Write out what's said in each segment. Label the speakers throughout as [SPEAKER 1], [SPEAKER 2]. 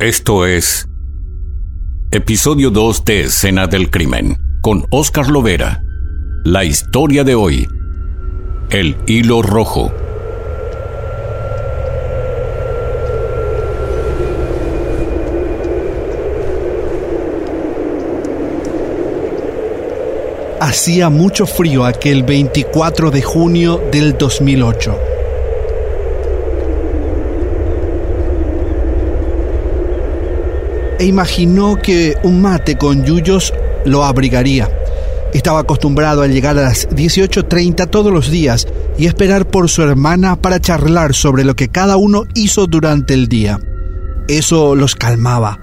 [SPEAKER 1] Esto es Episodio 2 de Escena del Crimen con Oscar Lovera. La historia de hoy. El hilo rojo.
[SPEAKER 2] Hacía mucho frío aquel 24 de junio del 2008. E imaginó que un mate con yuyos lo abrigaría. Estaba acostumbrado a llegar a las 18.30 todos los días y esperar por su hermana para charlar sobre lo que cada uno hizo durante el día. Eso los calmaba.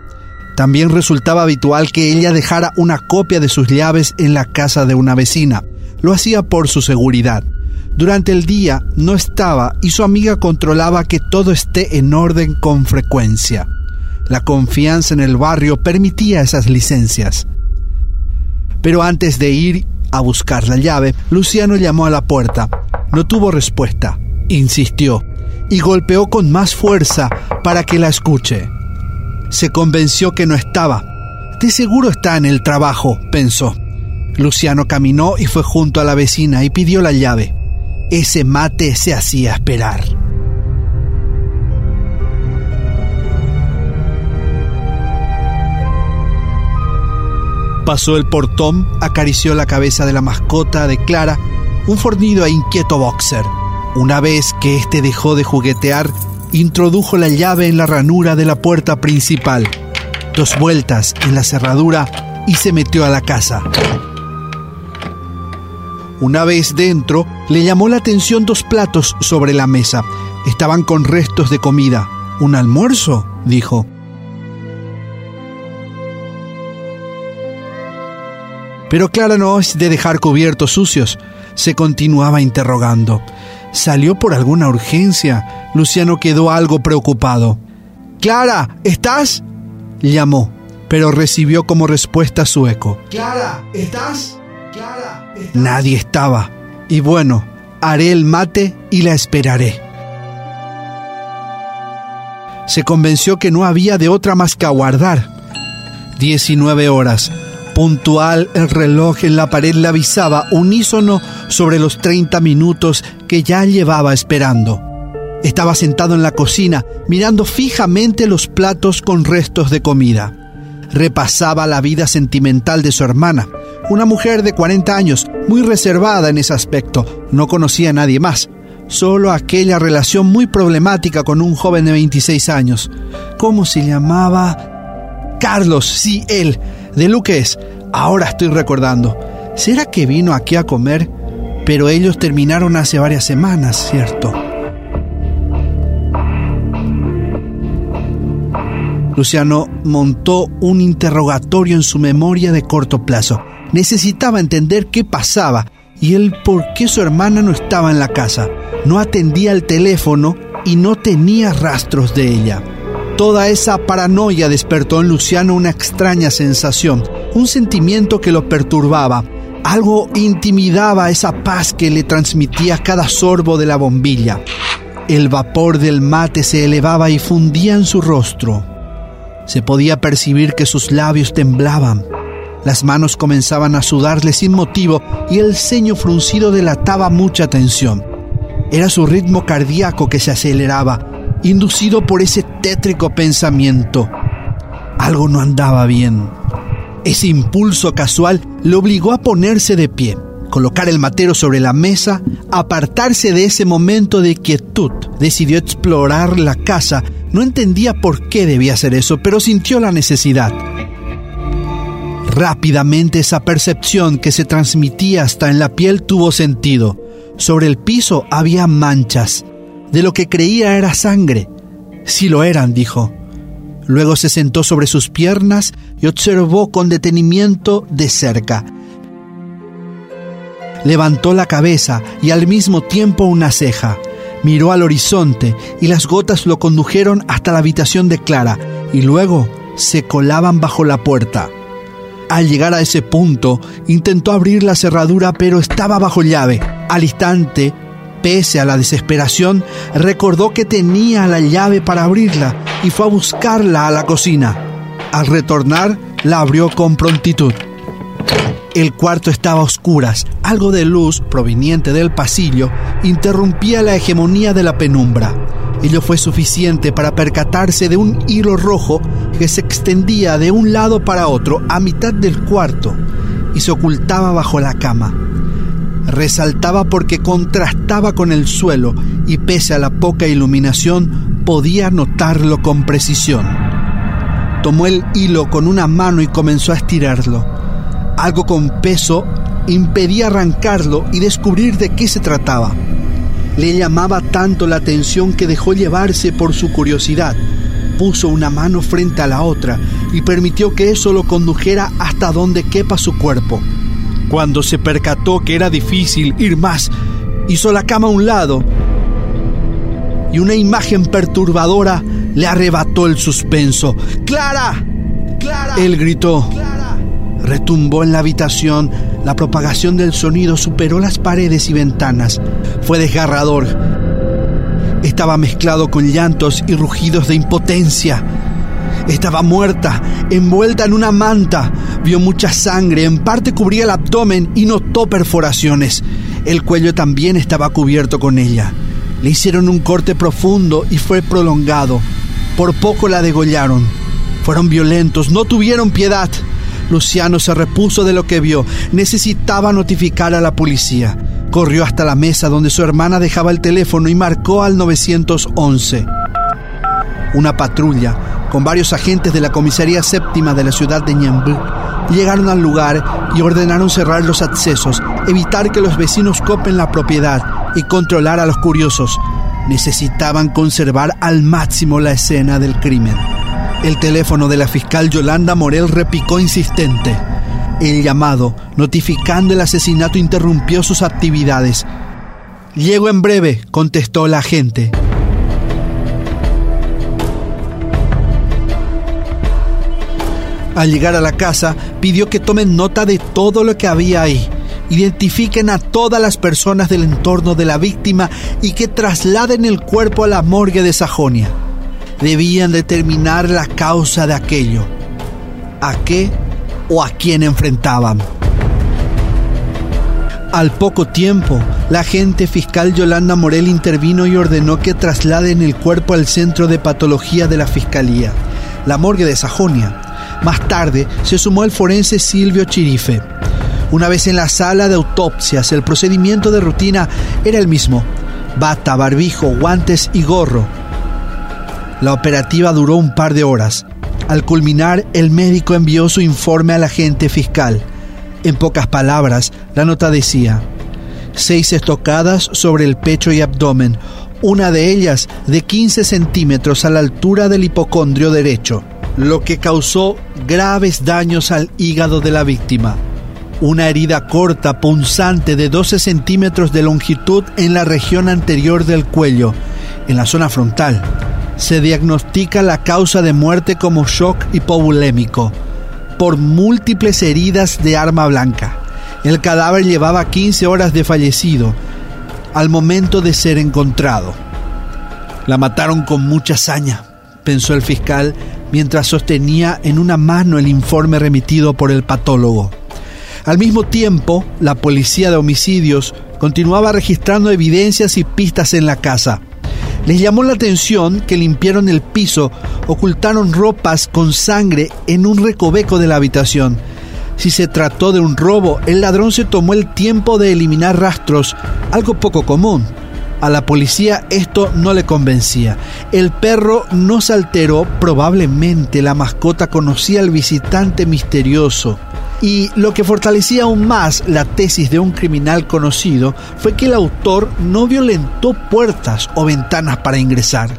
[SPEAKER 2] También resultaba habitual que ella dejara una copia de sus llaves en la casa de una vecina. Lo hacía por su seguridad. Durante el día no estaba y su amiga controlaba que todo esté en orden con frecuencia. La confianza en el barrio permitía esas licencias. Pero antes de ir a buscar la llave, Luciano llamó a la puerta. No tuvo respuesta. Insistió y golpeó con más fuerza para que la escuche. Se convenció que no estaba. De seguro está en el trabajo, pensó. Luciano caminó y fue junto a la vecina y pidió la llave. Ese mate se hacía esperar. Pasó el portón, acarició la cabeza de la mascota de Clara, un fornido e inquieto boxer. Una vez que éste dejó de juguetear, introdujo la llave en la ranura de la puerta principal, dos vueltas en la cerradura y se metió a la casa. Una vez dentro, le llamó la atención dos platos sobre la mesa. Estaban con restos de comida. ¿Un almuerzo? dijo. Pero Clara no es de dejar cubiertos sucios. Se continuaba interrogando. ¿Salió por alguna urgencia? Luciano quedó algo preocupado. Clara, ¿estás? llamó, pero recibió como respuesta su eco. Clara, ¿estás? Clara. Nadie estaba. Y bueno, haré el mate y la esperaré. Se convenció que no había de otra más que aguardar. Diecinueve horas puntual el reloj en la pared le avisaba unísono sobre los 30 minutos que ya llevaba esperando. Estaba sentado en la cocina, mirando fijamente los platos con restos de comida. Repasaba la vida sentimental de su hermana, una mujer de 40 años, muy reservada en ese aspecto. No conocía a nadie más, solo aquella relación muy problemática con un joven de 26 años. ¿Cómo se llamaba? Carlos, sí, él de Luques, ahora estoy recordando. ¿Será que vino aquí a comer? Pero ellos terminaron hace varias semanas, ¿cierto? Luciano montó un interrogatorio en su memoria de corto plazo. Necesitaba entender qué pasaba y el por qué su hermana no estaba en la casa. No atendía el teléfono y no tenía rastros de ella. Toda esa paranoia despertó en Luciano una extraña sensación, un sentimiento que lo perturbaba. Algo intimidaba esa paz que le transmitía cada sorbo de la bombilla. El vapor del mate se elevaba y fundía en su rostro. Se podía percibir que sus labios temblaban. Las manos comenzaban a sudarle sin motivo y el ceño fruncido delataba mucha tensión. Era su ritmo cardíaco que se aceleraba inducido por ese tétrico pensamiento. Algo no andaba bien. Ese impulso casual le obligó a ponerse de pie, colocar el matero sobre la mesa, apartarse de ese momento de quietud. Decidió explorar la casa. No entendía por qué debía hacer eso, pero sintió la necesidad. Rápidamente esa percepción que se transmitía hasta en la piel tuvo sentido. Sobre el piso había manchas, de lo que creía era sangre. Sí lo eran, dijo. Luego se sentó sobre sus piernas y observó con detenimiento de cerca. Levantó la cabeza y al mismo tiempo una ceja. Miró al horizonte y las gotas lo condujeron hasta la habitación de Clara y luego se colaban bajo la puerta. Al llegar a ese punto, intentó abrir la cerradura pero estaba bajo llave. Al instante, Pese a la desesperación, recordó que tenía la llave para abrirla y fue a buscarla a la cocina. Al retornar, la abrió con prontitud. El cuarto estaba a oscuras. Algo de luz proveniente del pasillo interrumpía la hegemonía de la penumbra. Ello fue suficiente para percatarse de un hilo rojo que se extendía de un lado para otro a mitad del cuarto y se ocultaba bajo la cama. Resaltaba porque contrastaba con el suelo y pese a la poca iluminación podía notarlo con precisión. Tomó el hilo con una mano y comenzó a estirarlo algo con peso impedía arrancarlo y descubrir de qué se trataba. Le llamaba tanto la atención que dejó llevarse por su curiosidad. Puso una mano frente a la otra y permitió que eso lo condujera hasta donde quepa su cuerpo. Cuando se percató que era difícil ir más, hizo la cama a un lado y una imagen perturbadora le arrebató el suspenso. ¡Clara! ¡Clara! Él gritó. Retumbó en la habitación, la propagación del sonido superó las paredes y ventanas. Fue desgarrador. Estaba mezclado con llantos y rugidos de impotencia. Estaba muerta, envuelta en una manta. Vio mucha sangre, en parte cubría el abdomen y notó perforaciones. El cuello también estaba cubierto con ella. Le hicieron un corte profundo y fue prolongado. Por poco la degollaron. Fueron violentos, no tuvieron piedad. Luciano se repuso de lo que vio. Necesitaba notificar a la policía. Corrió hasta la mesa donde su hermana dejaba el teléfono y marcó al 911. Una patrulla con varios agentes de la comisaría séptima de la ciudad de Ñemby llegaron al lugar y ordenaron cerrar los accesos, evitar que los vecinos copen la propiedad y controlar a los curiosos. Necesitaban conservar al máximo la escena del crimen. El teléfono de la fiscal Yolanda Morel repicó insistente. El llamado, notificando el asesinato, interrumpió sus actividades. Llego en breve, contestó la agente. Al llegar a la casa, pidió que tomen nota de todo lo que había ahí, identifiquen a todas las personas del entorno de la víctima y que trasladen el cuerpo a la morgue de Sajonia debían determinar la causa de aquello, a qué o a quién enfrentaban. Al poco tiempo, la agente fiscal Yolanda Morel intervino y ordenó que trasladen el cuerpo al centro de patología de la fiscalía, la morgue de Sajonia. Más tarde se sumó el forense Silvio Chirife. Una vez en la sala de autopsias, el procedimiento de rutina era el mismo: bata, barbijo, guantes y gorro la operativa duró un par de horas. Al culminar, el médico envió su informe al agente fiscal. En pocas palabras, la nota decía, seis estocadas sobre el pecho y abdomen, una de ellas de 15 centímetros a la altura del hipocondrio derecho, lo que causó graves daños al hígado de la víctima. Una herida corta, punzante de 12 centímetros de longitud en la región anterior del cuello, en la zona frontal se diagnostica la causa de muerte como shock hipovolémico por múltiples heridas de arma blanca. El cadáver llevaba 15 horas de fallecido al momento de ser encontrado. La mataron con mucha hazaña, pensó el fiscal mientras sostenía en una mano el informe remitido por el patólogo. Al mismo tiempo, la policía de homicidios continuaba registrando evidencias y pistas en la casa. Les llamó la atención que limpiaron el piso, ocultaron ropas con sangre en un recoveco de la habitación. Si se trató de un robo, el ladrón se tomó el tiempo de eliminar rastros, algo poco común. A la policía esto no le convencía. El perro no se alteró, probablemente la mascota conocía al visitante misterioso. Y lo que fortalecía aún más la tesis de un criminal conocido fue que el autor no violentó puertas o ventanas para ingresar.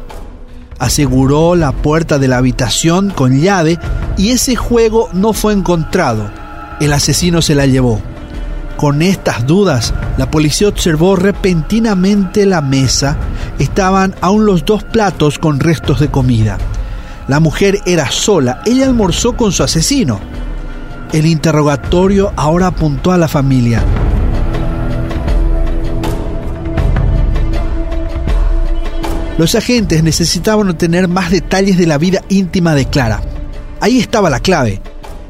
[SPEAKER 2] Aseguró la puerta de la habitación con llave y ese juego no fue encontrado. El asesino se la llevó. Con estas dudas, la policía observó repentinamente la mesa. Estaban aún los dos platos con restos de comida. La mujer era sola. Ella almorzó con su asesino. El interrogatorio ahora apuntó a la familia. Los agentes necesitaban obtener más detalles de la vida íntima de Clara. Ahí estaba la clave.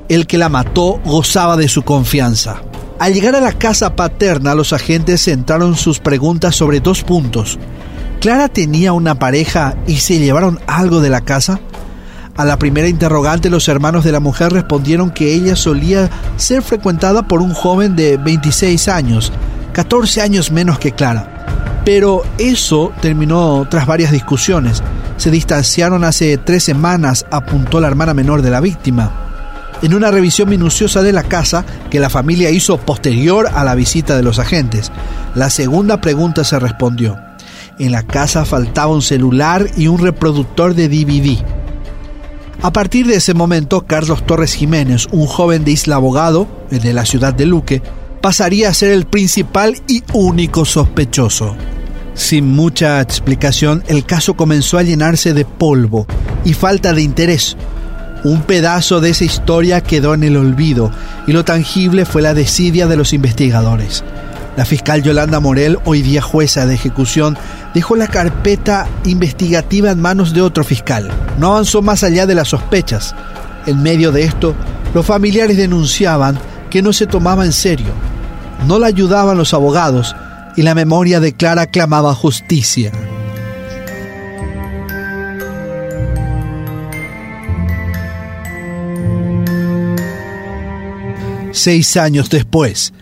[SPEAKER 2] El que la mató gozaba de su confianza. Al llegar a la casa paterna, los agentes centraron sus preguntas sobre dos puntos. ¿Clara tenía una pareja y se llevaron algo de la casa? A la primera interrogante, los hermanos de la mujer respondieron que ella solía ser frecuentada por un joven de 26 años, 14 años menos que Clara. Pero eso terminó tras varias discusiones. Se distanciaron hace tres semanas, apuntó la hermana menor de la víctima. En una revisión minuciosa de la casa que la familia hizo posterior a la visita de los agentes, la segunda pregunta se respondió. En la casa faltaba un celular y un reproductor de DVD. A partir de ese momento, Carlos Torres Jiménez, un joven de Isla Abogado, de la ciudad de Luque, pasaría a ser el principal y único sospechoso. Sin mucha explicación, el caso comenzó a llenarse de polvo y falta de interés. Un pedazo de esa historia quedó en el olvido y lo tangible fue la desidia de los investigadores. La fiscal Yolanda Morel, hoy día jueza de ejecución, dejó la carpeta investigativa en manos de otro fiscal. No avanzó más allá de las sospechas. En medio de esto, los familiares denunciaban que no se tomaba en serio. No la ayudaban los abogados y la memoria de Clara clamaba justicia. Seis años después,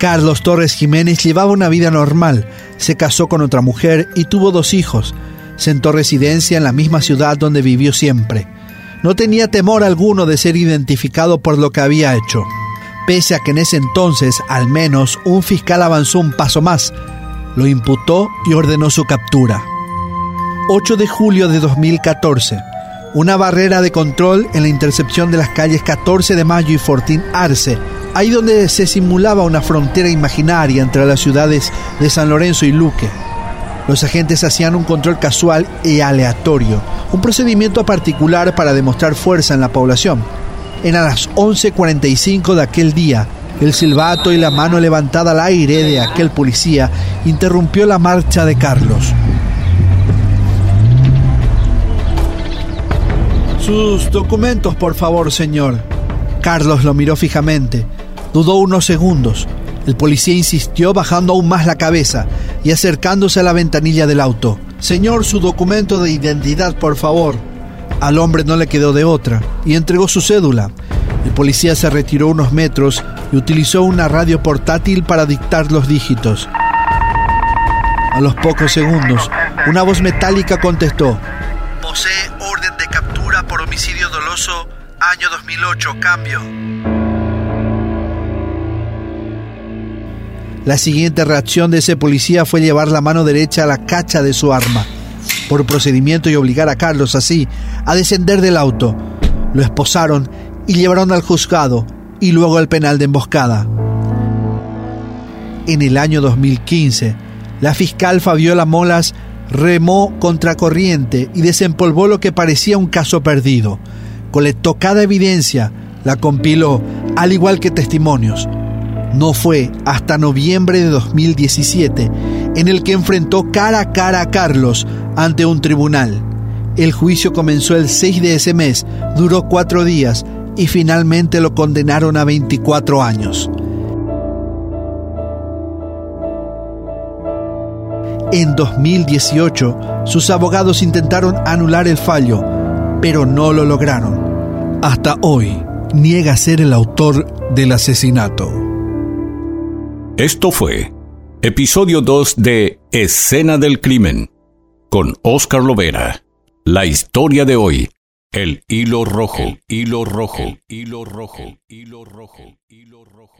[SPEAKER 2] Carlos Torres Jiménez llevaba una vida normal, se casó con otra mujer y tuvo dos hijos. Sentó residencia en la misma ciudad donde vivió siempre. No tenía temor alguno de ser identificado por lo que había hecho, pese a que en ese entonces al menos un fiscal avanzó un paso más, lo imputó y ordenó su captura. 8 de julio de 2014. Una barrera de control en la intercepción de las calles 14 de Mayo y Fortín Arce ahí donde se simulaba una frontera imaginaria entre las ciudades de San Lorenzo y Luque. Los agentes hacían un control casual y aleatorio, un procedimiento particular para demostrar fuerza en la población. En a las 11.45 de aquel día, el silbato y la mano levantada al aire de aquel policía interrumpió la marcha de Carlos. Sus documentos, por favor, señor. Carlos lo miró fijamente. Dudó unos segundos. El policía insistió bajando aún más la cabeza y acercándose a la ventanilla del auto. Señor, su documento de identidad, por favor. Al hombre no le quedó de otra y entregó su cédula. El policía se retiró unos metros y utilizó una radio portátil para dictar los dígitos. A los pocos segundos, una voz metálica contestó. Posee año 2008, cambio. La siguiente reacción de ese policía fue llevar la mano derecha a la cacha de su arma, por procedimiento y obligar a Carlos así a descender del auto. Lo esposaron y llevaron al juzgado y luego al penal de emboscada. En el año 2015, la fiscal Fabiola Molas remó contracorriente y desempolvó lo que parecía un caso perdido. Colectó cada evidencia, la compiló, al igual que testimonios. No fue hasta noviembre de 2017 en el que enfrentó cara a cara a Carlos ante un tribunal. El juicio comenzó el 6 de ese mes, duró cuatro días y finalmente lo condenaron a 24 años. En 2018, sus abogados intentaron anular el fallo, pero no lo lograron. Hasta hoy, niega ser el autor del asesinato.
[SPEAKER 1] Esto fue episodio 2 de Escena del Crimen con Oscar Lovera. La historia de hoy. El hilo rojo, hilo rojo, hilo rojo, hilo rojo, hilo rojo.